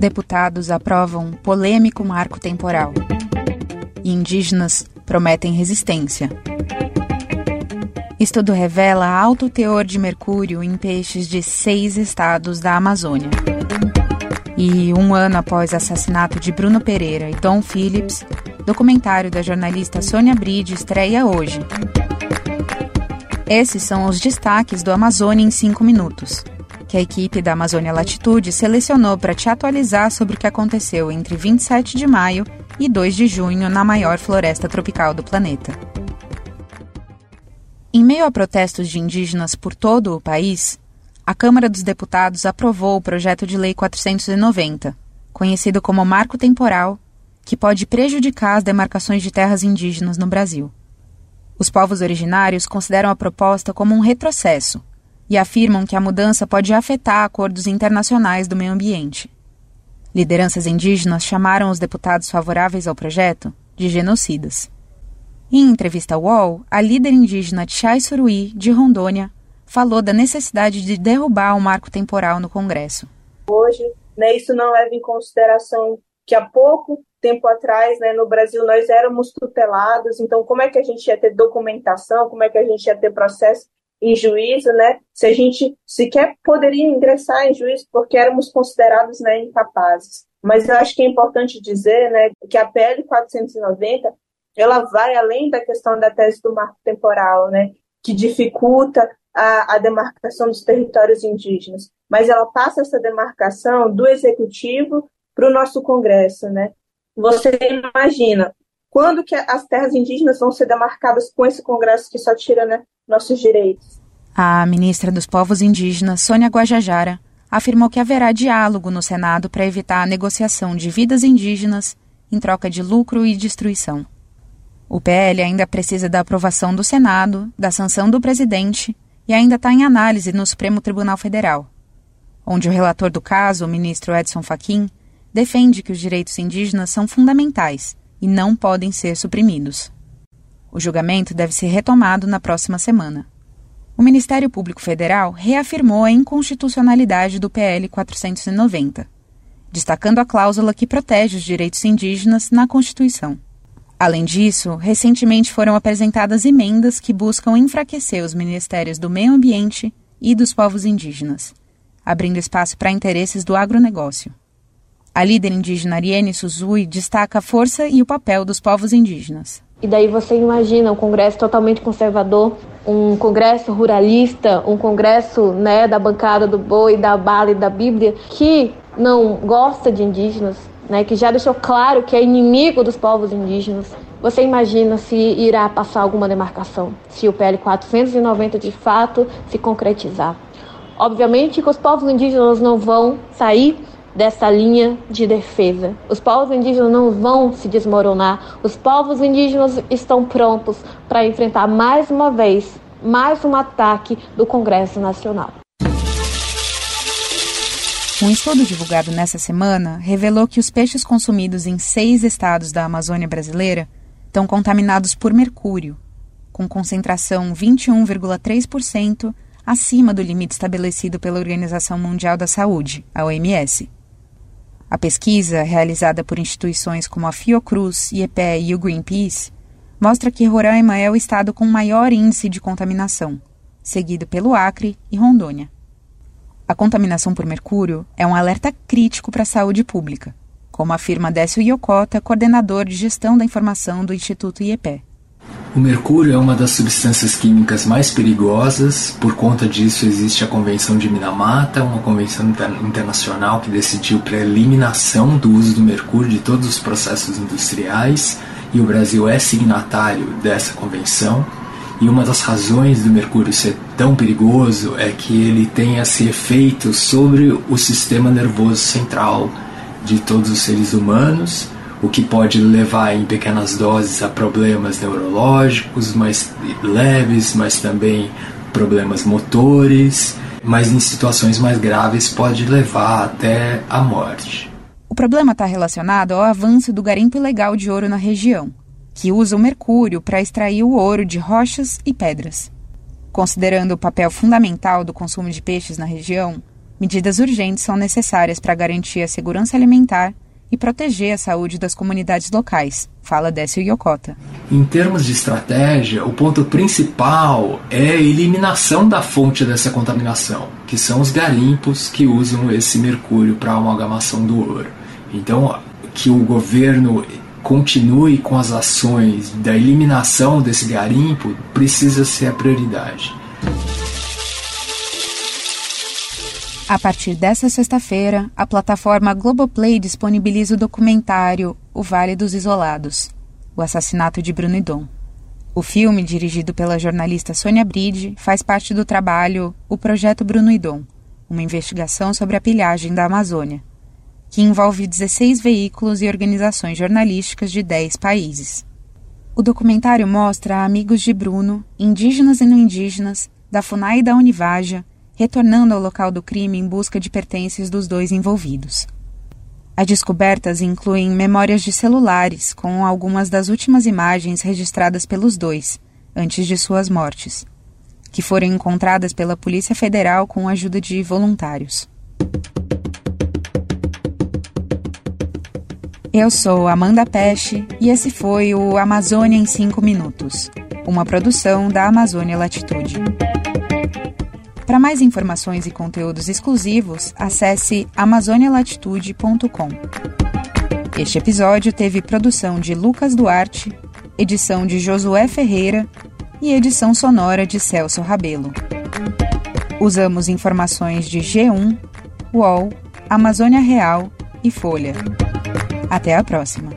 Deputados aprovam polêmico marco temporal. E indígenas prometem resistência. Estudo revela alto teor de mercúrio em peixes de seis estados da Amazônia. E um ano após o assassinato de Bruno Pereira e Tom Phillips, documentário da jornalista Sônia Bride estreia hoje. Esses são os destaques do Amazônia em 5 minutos que a equipe da Amazônia Latitude selecionou para te atualizar sobre o que aconteceu entre 27 de maio e 2 de junho na maior floresta tropical do planeta. Em meio a protestos de indígenas por todo o país, a Câmara dos Deputados aprovou o projeto de Lei 490, conhecido como Marco Temporal, que pode prejudicar as demarcações de terras indígenas no Brasil. Os povos originários consideram a proposta como um retrocesso e afirmam que a mudança pode afetar acordos internacionais do meio ambiente. Lideranças indígenas chamaram os deputados favoráveis ao projeto de genocidas. Em entrevista ao UOL, a líder indígena Tchai Suruí, de Rondônia, falou da necessidade de derrubar o marco temporal no Congresso. Hoje, né, isso não leva em consideração que há pouco tempo atrás, né, no Brasil, nós éramos tutelados, então como é que a gente ia ter documentação, como é que a gente ia ter processo em juízo, né? Se a gente sequer poderia ingressar em juízo porque éramos considerados né, incapazes. Mas eu acho que é importante dizer, né, que a PL 490 ela vai além da questão da tese do marco temporal, né, que dificulta a, a demarcação dos territórios indígenas, mas ela passa essa demarcação do executivo para o nosso Congresso, né? Você imagina quando que as terras indígenas vão ser demarcadas com esse Congresso que só tira né, nossos direitos? A ministra dos Povos Indígenas, Sônia Guajajara, afirmou que haverá diálogo no Senado para evitar a negociação de vidas indígenas em troca de lucro e destruição. O PL ainda precisa da aprovação do Senado, da sanção do presidente e ainda está em análise no Supremo Tribunal Federal, onde o relator do caso, o ministro Edson Fachin, defende que os direitos indígenas são fundamentais e não podem ser suprimidos. O julgamento deve ser retomado na próxima semana. O Ministério Público Federal reafirmou a inconstitucionalidade do PL 490, destacando a cláusula que protege os direitos indígenas na Constituição. Além disso, recentemente foram apresentadas emendas que buscam enfraquecer os ministérios do Meio Ambiente e dos povos indígenas, abrindo espaço para interesses do agronegócio. A líder indígena Ariane Suzui destaca a força e o papel dos povos indígenas. E daí você imagina um congresso totalmente conservador, um congresso ruralista, um congresso né, da bancada do boi, da bala e da Bíblia, que não gosta de indígenas, né, que já deixou claro que é inimigo dos povos indígenas. Você imagina se irá passar alguma demarcação, se o PL 490 de fato se concretizar. Obviamente que os povos indígenas não vão sair dessa linha de defesa. Os povos indígenas não vão se desmoronar. Os povos indígenas estão prontos para enfrentar mais uma vez mais um ataque do Congresso Nacional. Um estudo divulgado nessa semana revelou que os peixes consumidos em seis estados da Amazônia brasileira estão contaminados por mercúrio, com concentração 21,3% acima do limite estabelecido pela Organização Mundial da Saúde, a OMS. A pesquisa, realizada por instituições como a Fiocruz, IEPE e o Greenpeace, mostra que Roraima é o estado com maior índice de contaminação, seguido pelo Acre e Rondônia. A contaminação por mercúrio é um alerta crítico para a saúde pública, como afirma Décio Iocota, coordenador de gestão da informação do Instituto IEPE. O mercúrio é uma das substâncias químicas mais perigosas, por conta disso existe a Convenção de Minamata, uma convenção internacional que decidiu para a eliminação do uso do mercúrio de todos os processos industriais, e o Brasil é signatário dessa convenção. E uma das razões do mercúrio ser tão perigoso é que ele tem esse efeito sobre o sistema nervoso central de todos os seres humanos o que pode levar em pequenas doses a problemas neurológicos mais leves, mas também problemas motores, mas em situações mais graves pode levar até a morte. O problema está relacionado ao avanço do garimpo ilegal de ouro na região, que usa o mercúrio para extrair o ouro de rochas e pedras. Considerando o papel fundamental do consumo de peixes na região, Medidas urgentes são necessárias para garantir a segurança alimentar e proteger a saúde das comunidades locais, fala Décio Yokota. Em termos de estratégia, o ponto principal é a eliminação da fonte dessa contaminação, que são os garimpos que usam esse mercúrio para a amalgamação do ouro. Então, que o governo continue com as ações da eliminação desse garimpo precisa ser a prioridade. A partir desta sexta-feira, a plataforma Globoplay disponibiliza o documentário O Vale dos Isolados O Assassinato de Bruno Idon. O filme, dirigido pela jornalista Sônia Bride, faz parte do trabalho O Projeto Bruno Idon, uma investigação sobre a pilhagem da Amazônia, que envolve 16 veículos e organizações jornalísticas de 10 países. O documentário mostra amigos de Bruno, indígenas e não indígenas, da FUNAI e da Univaja, retornando ao local do crime em busca de pertences dos dois envolvidos. As descobertas incluem memórias de celulares com algumas das últimas imagens registradas pelos dois, antes de suas mortes, que foram encontradas pela Polícia Federal com a ajuda de voluntários. Eu sou Amanda Peche e esse foi o Amazônia em 5 Minutos, uma produção da Amazônia Latitude. Para mais informações e conteúdos exclusivos, acesse amazonialatitude.com. Este episódio teve produção de Lucas Duarte, edição de Josué Ferreira e edição sonora de Celso Rabelo. Usamos informações de G1, UOL, Amazônia Real e Folha. Até a próxima!